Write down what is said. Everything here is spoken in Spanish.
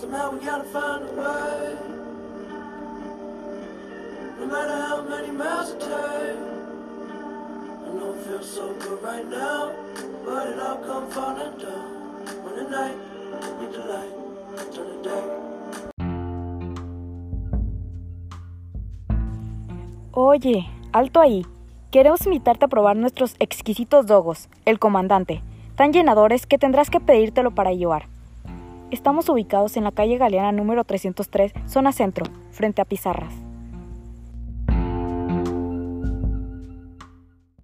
Somehow we gotta find a way. No matter how many miles it takes. I know it feels so good right now, but it all come falling down. When the night meet the light, turn the day. Oye, alto ahí. Queremos invitarte a probar nuestros exquisitos dogos, el comandante, tan llenadores que tendrás que pedírtelo para llevar. Estamos ubicados en la calle Galeana número 303, zona centro, frente a Pizarras.